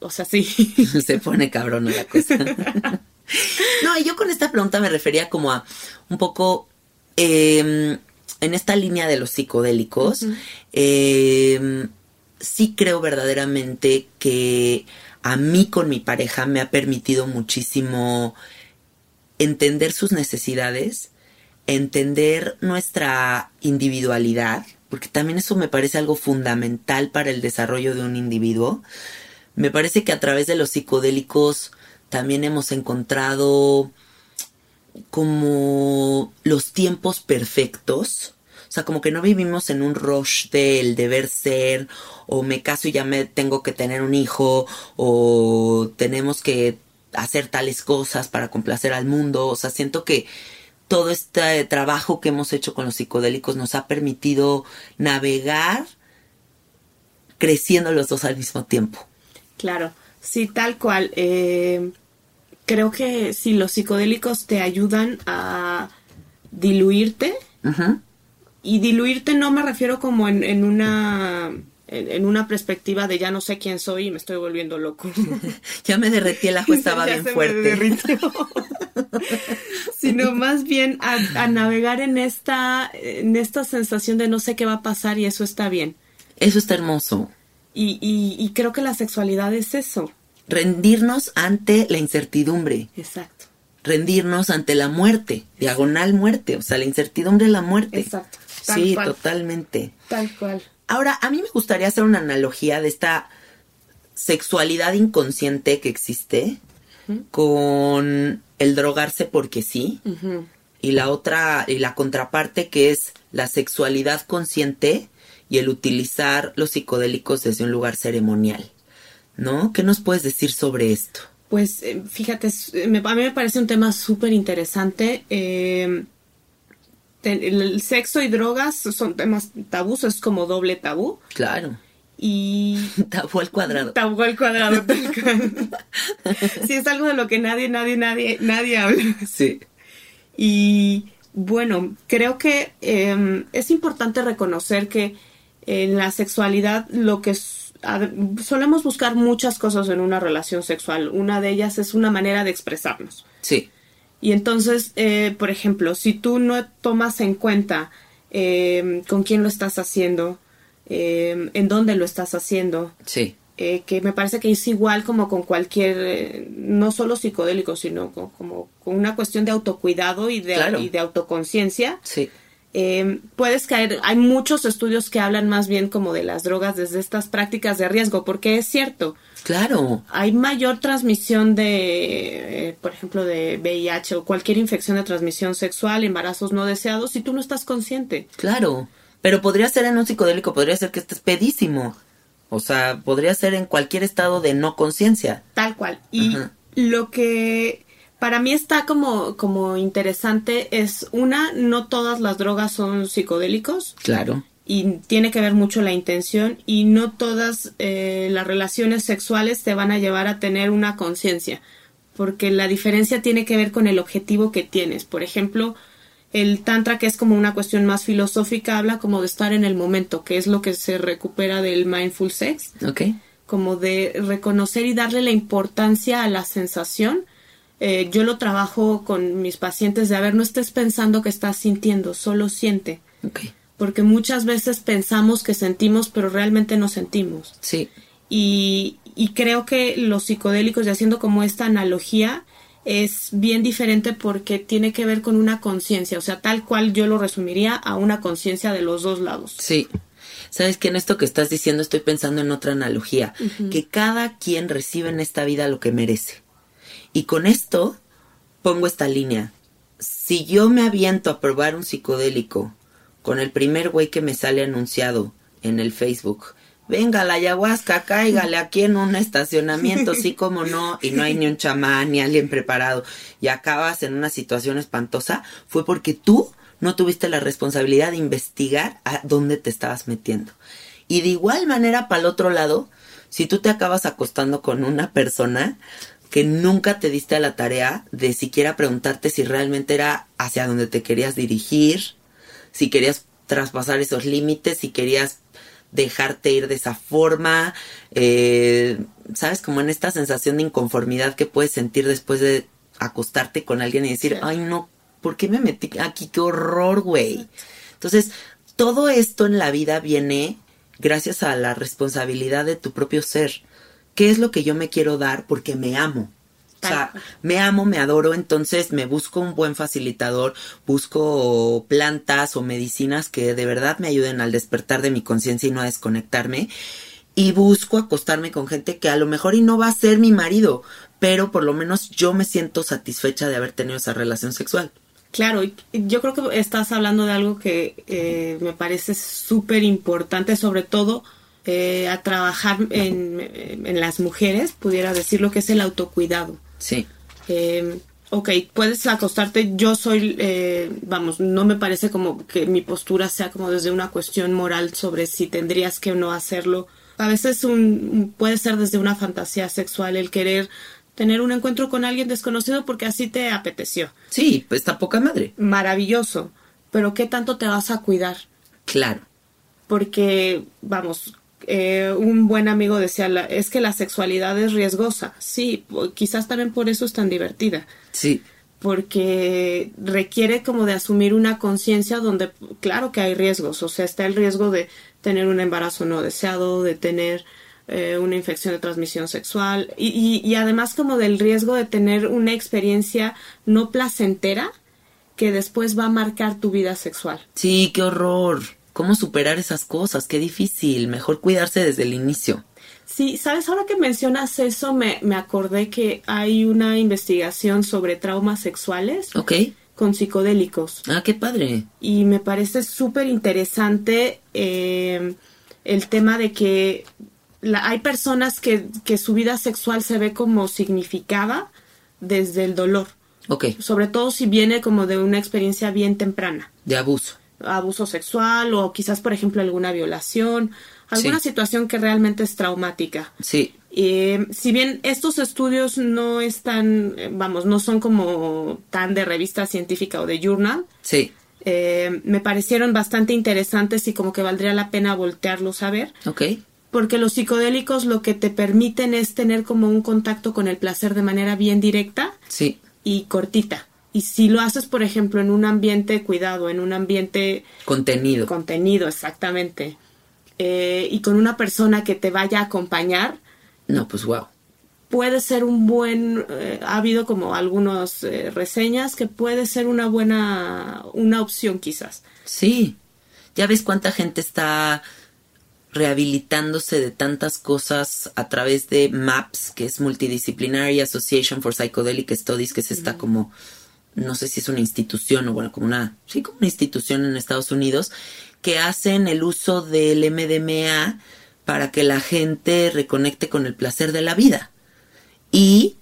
o sea, sí. Se pone cabrón la cosa. no, y yo con esta pregunta me refería como a un poco em, en esta línea de los psicodélicos, em, sí creo verdaderamente que a mí con mi pareja me ha permitido muchísimo entender sus necesidades, entender nuestra individualidad, porque también eso me parece algo fundamental para el desarrollo de un individuo. Me parece que a través de los psicodélicos también hemos encontrado como los tiempos perfectos. O sea, como que no vivimos en un rush del deber ser, o me caso y ya me tengo que tener un hijo, o tenemos que hacer tales cosas para complacer al mundo. O sea, siento que todo este trabajo que hemos hecho con los psicodélicos nos ha permitido navegar creciendo los dos al mismo tiempo. Claro, sí, tal cual. Eh, creo que si los psicodélicos te ayudan a diluirte, y diluirte no me refiero como en, una en, una perspectiva de ya no sé quién soy y me estoy volviendo loco. ya me derretí, el ajo estaba bien fuerte. Sino más bien a, navegar en esta, en esta sensación de no sé qué va a pasar y eso está bien. Eso está hermoso. Y, y creo que la sexualidad es eso rendirnos ante la incertidumbre. Exacto. Rendirnos ante la muerte, diagonal muerte, o sea, la incertidumbre de la muerte. Exacto. sí, totalmente. Tal cual. Ahora, a mí me gustaría hacer una analogía de esta sexualidad inconsciente que existe con el drogarse porque sí. Y la otra, y la contraparte que es la sexualidad consciente y el utilizar los psicodélicos desde un lugar ceremonial. ¿no? ¿Qué nos puedes decir sobre esto? Pues eh, fíjate, eh, a mí me parece un tema súper interesante. Eh, el sexo y drogas son temas tabús, es como doble tabú. Claro. Y. Tabú al cuadrado. Tabú al cuadrado. sí, es algo de lo que nadie, nadie, nadie, nadie habla. Sí. Y bueno, creo que em, es importante reconocer que en la sexualidad lo que solemos buscar muchas cosas en una relación sexual. Una de ellas es una manera de expresarnos. Sí. Y entonces, eh, por ejemplo, si tú no tomas en cuenta eh, con quién lo estás haciendo, eh, en dónde lo estás haciendo, sí. que me parece que es igual como con cualquier, no solo psicodélico, sino como, con una cuestión de autocuidado y de, y de autoconciencia. Sí eh, puedes caer, hay muchos estudios que hablan más bien como de las drogas desde estas prácticas de riesgo, porque es cierto. Claro. Hay mayor transmisión de, eh, por ejemplo, de VIH o cualquier infección de transmisión sexual, embarazos no deseados, si tú no estás consciente. Claro. Pero podría ser en un psicodélico, podría ser que estés pedísimo. O sea, podría ser en cualquier estado de no conciencia. Tal cual. Y lo que para mí está como, como interesante es una, no todas las drogas son psicodélicos. Claro. Y tiene que ver mucho la intención y no todas eh, las relaciones sexuales te van a llevar a tener una conciencia, porque la diferencia tiene que ver con el objetivo que tienes. Por ejemplo, el tantra, que es como una cuestión más filosófica, habla como de estar en el momento, que es lo que se recupera del mindful sex. Ok. Como de reconocer y darle la importancia a la sensación eh, yo lo trabajo con mis pacientes de, a ver, no estés pensando que estás sintiendo, solo siente. Porque muchas veces pensamos que sentimos, pero realmente no sentimos. Sí. Y, y creo que los psicodélicos, y haciendo como esta analogía, es bien diferente porque tiene que ver con una conciencia, o sea, tal cual yo lo resumiría a una conciencia de los dos lados. Sí. Sabes que en esto que estás diciendo estoy pensando en otra analogía, que cada quien recibe en esta vida lo que merece. Y con esto pongo esta línea. Si yo me aviento a probar un psicodélico con el primer güey que me sale anunciado en el Facebook, venga la ayahuasca, cáigale aquí en un estacionamiento, sí como no, y no hay ni un chamán ni alguien preparado, y acabas en una situación espantosa, fue porque tú no tuviste la responsabilidad de investigar a dónde te estabas metiendo. Y de igual manera, para el otro lado, si tú te acabas acostando con una persona, que nunca te diste a la tarea de siquiera preguntarte si realmente era hacia donde te querías dirigir, si querías traspasar esos límites, si querías dejarte ir de esa forma, eh, sabes, como en esta sensación de inconformidad que puedes sentir después de acostarte con alguien y decir, ay no, ¿por qué me metí aquí? Qué horror, güey. Entonces, todo esto en la vida viene gracias a la responsabilidad de tu propio ser. ¿Qué es lo que yo me quiero dar porque me amo? O sea, me amo, me adoro, entonces me busco un buen facilitador, busco plantas o medicinas que de verdad me ayuden al despertar de mi conciencia y no a desconectarme. Y busco acostarme con gente que a lo mejor y no va a ser mi marido, pero por lo menos yo me siento satisfecha de haber tenido esa relación sexual. Claro, yo creo que estás hablando de algo que eh, me parece súper importante, sobre todo eh, a trabajar en, en, las mujeres, pudiera decir lo que es el autocuidado. Sí. Eh, ok, puedes acostarte, yo soy, eh, vamos, no me parece como que mi postura sea como desde una cuestión moral sobre si tendrías que o no hacerlo. A veces un, puede ser desde una fantasía sexual el querer tener un encuentro con alguien desconocido porque así te apeteció. Sí, pues está poca madre. Maravilloso, pero ¿qué tanto te vas a cuidar? Claro. Porque, vamos, eh, un buen amigo decía, es que la sexualidad es riesgosa. Sí, quizás también por eso es tan divertida. Sí. Porque requiere como de asumir una conciencia donde, claro que hay riesgos, o sea, está el riesgo de tener un embarazo no deseado, de tener eh, una infección de transmisión sexual y, y además como del riesgo de tener una experiencia no placentera que después va a marcar tu vida sexual. Sí, qué horror. ¿Cómo superar esas cosas? Qué difícil. Mejor cuidarse desde el inicio. Sí, sabes, ahora que mencionas eso, me, me acordé que hay una investigación sobre traumas sexuales. Ok. Con psicodélicos. Ah, qué padre. Y me parece súper interesante eh, el tema de que hay personas que, que su vida sexual se ve como significada desde el dolor. Ok. Sobre todo si viene como de una experiencia bien temprana. De abuso abuso sexual o quizás, por ejemplo, alguna violación, alguna situación que realmente es traumática. Sí. Eh, si bien estos estudios no están, eh, vamos, no son como tan de revista científica o de journal, sí. Eh, me parecieron bastante interesantes y como que valdría la pena voltearlos a ver. Ok. Porque los psicodélicos lo que te permiten es tener como un contacto con el placer de manera bien directa sí. y cortita. Y si lo haces, por ejemplo, en un ambiente cuidado, en un ambiente... Contenido. Contenido, exactamente. Eh, y con una persona que te vaya a acompañar. No, pues wow. Puede ser un buen... Eh, ha habido como algunas eh, reseñas que puede ser una buena... una opción quizás. Sí. Ya ves cuánta gente está rehabilitándose de tantas cosas a través de MAPS, que es Multidisciplinary Association for Psychedelic Studies, que es esta como no sé si es una institución o bueno, como una, sí, como una institución en Estados Unidos, que hacen el uso del MDMA para que la gente reconecte con el placer de la vida. Y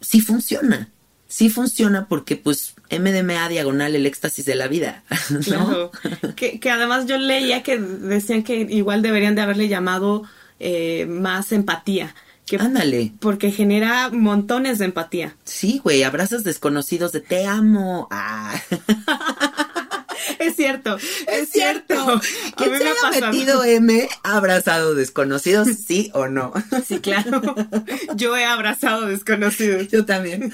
sí funciona. Sí funciona porque pues MDMA diagonal el éxtasis de la vida. Claro. que, que, además yo leía que decían que igual deberían de haberle llamado eh, más empatía Ándale. Porque genera montones de empatía. Sí, güey, abrazos desconocidos de te amo. Ah. es cierto, es, cierto. ¿Quién se ha metido M abrazado desconocidos, sí o no? Sí, claro. Yo he abrazado desconocidos. Yo también.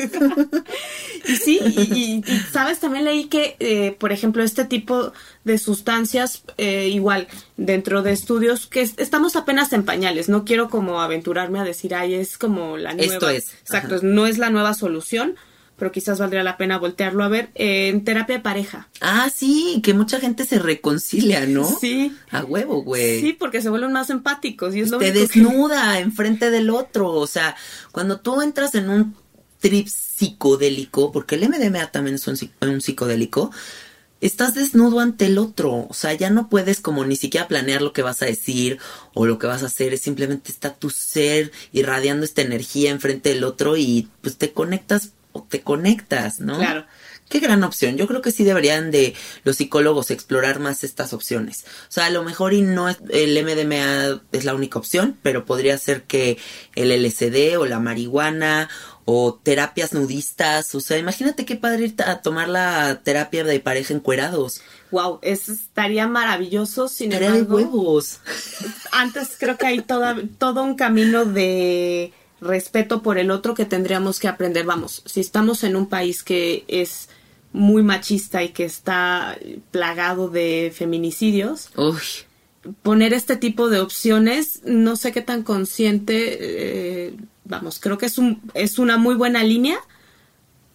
y sí, y, sabes, también leí que, eh, por ejemplo, este tipo de sustancias, eh, igual, dentro de estudios que estamos apenas en pañales. No quiero como aventurarme a decir, ay, es como la nueva. Esto es. Exacto, no es la nueva solución pero quizás valdría la pena voltearlo a ver, en terapia de pareja. Ah, sí, que mucha gente se reconcilia, ¿no? Sí. A huevo, güey. Sí, porque se vuelven más empáticos y es lo Te desnuda enfrente del otro, o sea, cuando tú entras en un trip psicodélico, porque el MDMA también es un, un psicodélico, estás desnudo ante el otro. O sea, ya no puedes como ni siquiera planear lo que vas a decir o lo que vas a hacer. Es simplemente está tu ser irradiando esta energía enfrente del otro y pues te conectas o te conectas, ¿no? Claro. Qué gran opción. Yo creo que sí deberían de los psicólogos explorar más estas opciones. O sea, a lo mejor y no es, el MDMA es la única opción, pero podría ser que el LSD o la marihuana o terapias nudistas. O sea, imagínate qué padre ir a tomar la terapia de pareja encuerados. Wow, eso estaría maravilloso. Sin de huevos. Antes creo que hay toda, todo un camino de respeto por el otro que tendríamos que aprender. Vamos, si estamos en un país que es muy machista y que está plagado de feminicidios. Uy. Poner este tipo de opciones, no sé qué tan consciente, eh, vamos, creo que es, un, es una muy buena línea,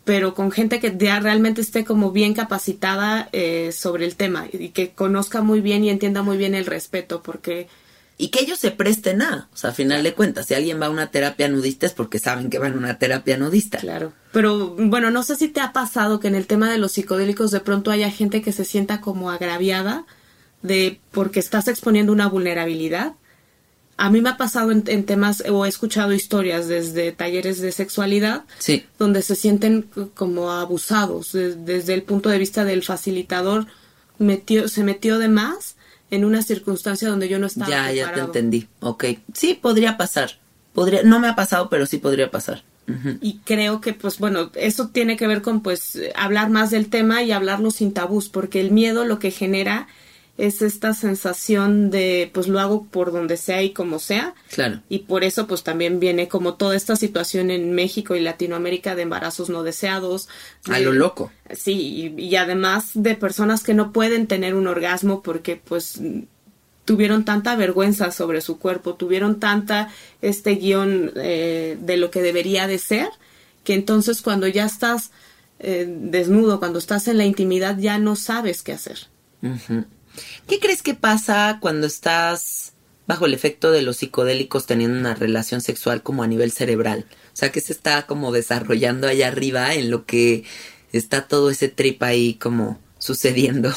pero con gente que ya realmente esté como bien capacitada eh, sobre el tema y que conozca muy bien y entienda muy bien el respeto, porque y que ellos se presten a, o sea, a final de cuentas, si alguien va a una terapia nudista es porque saben que van a una terapia nudista. Claro. Pero bueno, no sé si te ha pasado que en el tema de los psicodélicos de pronto haya gente que se sienta como agraviada de porque estás exponiendo una vulnerabilidad. A mí me ha pasado en, temas o he escuchado historias desde talleres de sexualidad sí. donde se sienten como abusados desde el punto de vista del facilitador metió se metió de más en una circunstancia donde yo no estaba. Ya, ya te entendí. Ok. Sí, podría pasar. Podría, no me ha pasado, pero sí podría pasar. Y creo que, pues bueno, eso tiene que ver con, pues, hablar más del tema y hablarlo sin tabús, porque el miedo lo que genera es esta sensación de pues lo hago por donde sea y como sea. Claro. Y por eso pues también viene como toda esta situación en México y Latinoamérica de embarazos no deseados. A lo loco. Sí, y, además de personas que no pueden tener un orgasmo porque pues tuvieron tanta vergüenza sobre su cuerpo, tuvieron tanta este guion eh, de lo que debería de ser, que entonces cuando ya estás eh, desnudo, cuando estás en la intimidad, ya no sabes qué hacer. ¿Qué crees que pasa cuando estás bajo el efecto de los psicodélicos teniendo una relación sexual como a nivel cerebral? O sea, que se está como desarrollando allá arriba en lo que está todo ese trip ahí como sucediendo?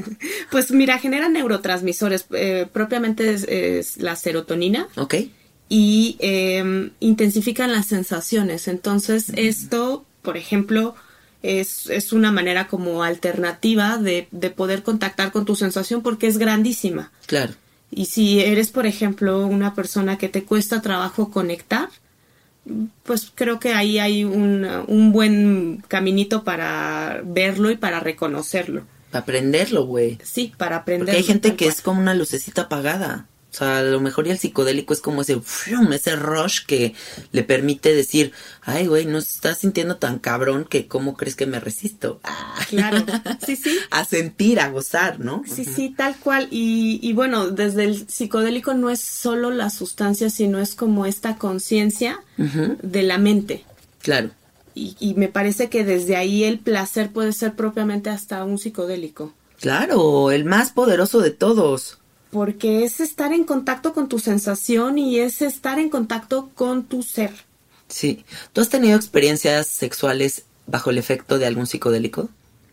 pues mira, genera neurotransmisores, eh, propiamente es, la serotonina. Ok. Y eh, intensifican las sensaciones. Entonces, esto, por ejemplo, es, es una manera como alternativa de, de poder contactar con tu sensación porque es grandísima. Claro. Y si eres, por ejemplo, una persona que te cuesta trabajo conectar, pues creo que ahí hay un, un buen caminito para verlo y para reconocerlo. Para aprenderlo, güey. Sí, para aprenderlo. Porque hay gente que es como una lucecita apagada. O sea, a lo mejor el psicodélico es como ese, ese rush que le permite decir, ay, güey, no se está sintiendo tan cabrón que cómo crees que me resisto. Claro, sí, sí. a sentir, a gozar, ¿no? Sí, sí, tal cual. Y, y bueno, desde el psicodélico no es solo la sustancia, sino es como esta conciencia de la mente. Claro. Y, y me parece que desde ahí el placer puede ser propiamente hasta un psicodélico. Claro, el más poderoso de todos porque es estar en contacto con tu sensación y es estar en contacto con tu ser. Sí. ¿Tú has tenido experiencias sexuales bajo el efecto de algún psicodélico?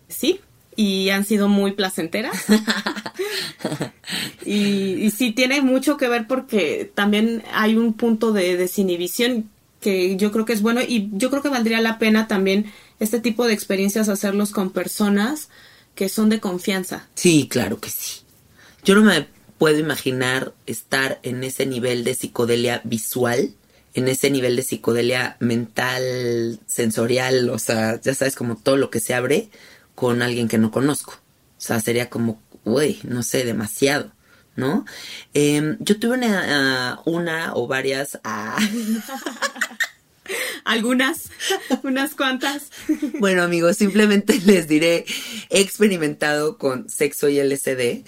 Sí, y han sido muy placenteras. y, sí tiene mucho que ver porque también hay un punto de desinhibición que yo creo que es bueno y yo creo que valdría la pena también este tipo de experiencias hacerlos con personas que son de confianza. Sí, claro que sí. Yo no me puedo imaginar estar en ese nivel de psicodelia visual, en ese nivel de psicodelia mental, sensorial, o sea, ya sabes, como todo lo que se abre con alguien que no conozco. O sea, sería como, uy, no sé, demasiado. ¿No? Em, yo tuve una, una o varias. Ah, Algunas, unas cuantas. Bueno, amigos, simplemente les diré, he experimentado con sexo y LSD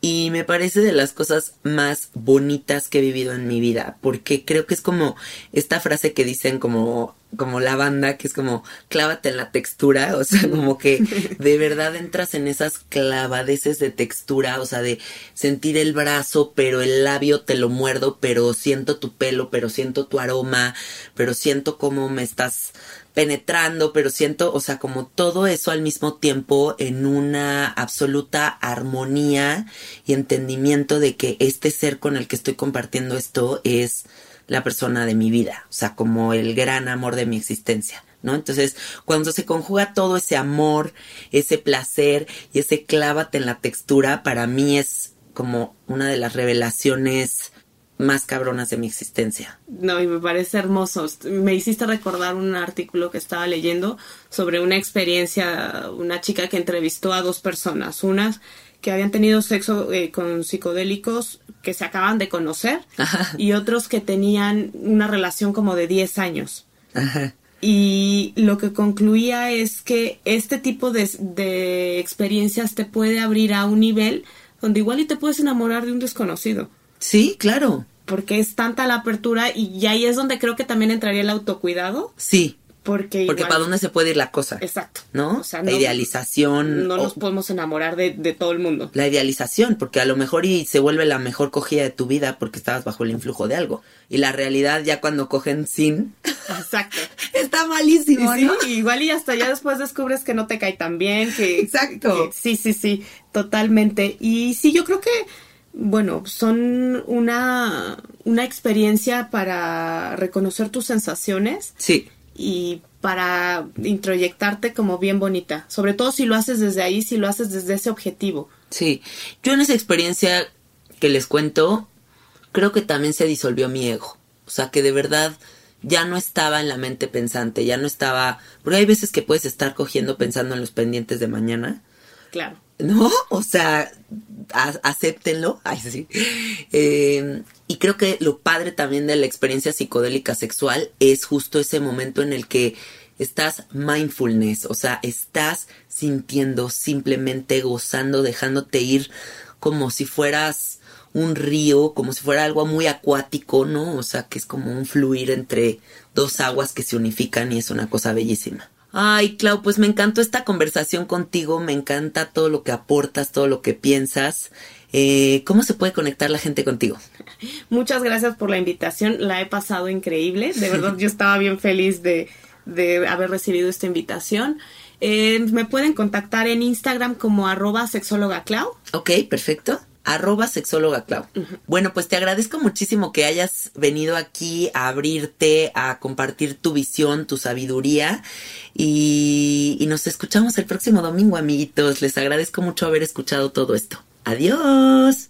y me parece de las cosas más bonitas que he vivido en mi vida, porque creo que es como esta frase que dicen como como la banda, que es como clávate en la textura, o sea, como que de verdad entras en esas clavadeces de textura, o sea, de sentir el brazo, pero el labio te lo muerdo, pero siento tu pelo, pero siento tu aroma, pero siento cómo me estás penetrando, pero siento, o sea, como todo eso al mismo tiempo en una absoluta armonía y entendimiento de que este ser con el que estoy compartiendo esto es la persona de mi vida, o sea, como el gran amor de mi existencia. ¿No? Entonces, cuando se conjuga todo ese amor, ese placer y ese clávate en la textura, para mí es como una de las revelaciones más cabronas de mi existencia. No, y me parece hermoso. Me hiciste recordar un artículo que estaba leyendo sobre una experiencia, una chica que entrevistó a dos personas, unas que habían tenido sexo eh, con psicodélicos que se acaban de conocer y otros que tenían una relación como de 10 años. y lo que concluía es que este tipo de, de experiencias te puede abrir a un nivel donde igual y te puedes enamorar de un desconocido. Sí, claro. Porque es tanta la apertura y ahí es donde creo que también entraría el autocuidado. Sí. Porque, Porque igual- para dónde se puede ir la cosa. Exacto. ¿No? O sea, la no- idealización. No o- nos podemos enamorar de, de todo el mundo. la idealización, porque a lo mejor y se vuelve la mejor cogida de tu vida porque estabas bajo el influjo de algo. Y la realidad ya cuando cogen sin Exacto. está Y malísimo, sí, ¿no? igual y hasta ya después descubres que no te cae tan bien, que... Exacto. que- sí, sí, sí, totalmente. Y sí, yo creo que, bueno, son una, una experiencia para reconocer tus sensaciones Sí, y para introyectarte como bien bonita. Sobre todo si lo haces desde ahí, si lo haces desde ese objetivo. sí. Yo en esa experiencia que les cuento, creo que también se disolvió mi ego. O sea, que de verdad ya no estaba en la mente pensante, ya no estaba... Porque hay veces que puedes estar cogiendo pensando en los pendientes de mañana. Claro. ¿No? O sea, acéptenlo. Ay, sí. Eh, y creo que lo padre también de la experiencia psicodélica sexual es justo ese momento en el que estás mindfulness, o sea, estás sintiendo, simplemente gozando, dejándote ir como si fueras un río, como si fuera algo muy acuático, ¿no? O sea, que es como un fluir entre dos aguas que se unifican y es una cosa bellísima. Ay, Clau, pues me encantó esta conversación contigo, me encanta todo lo que aportas, todo lo que piensas. Eh, ¿Cómo se puede conectar la gente contigo? Muchas gracias por la invitación, la he pasado increíble, de verdad yo estaba bien feliz de, de haber recibido esta invitación. Eh, me pueden contactar en Instagram como arroba sexóloga Clau. Ok, perfecto. Arroba sexóloga Clau. Bueno, pues te agradezco muchísimo que hayas venido aquí a abrirte, a compartir tu visión, tu sabiduría y, y nos escuchamos el próximo domingo, amiguitos. Les agradezco mucho haber escuchado todo esto. Adiós.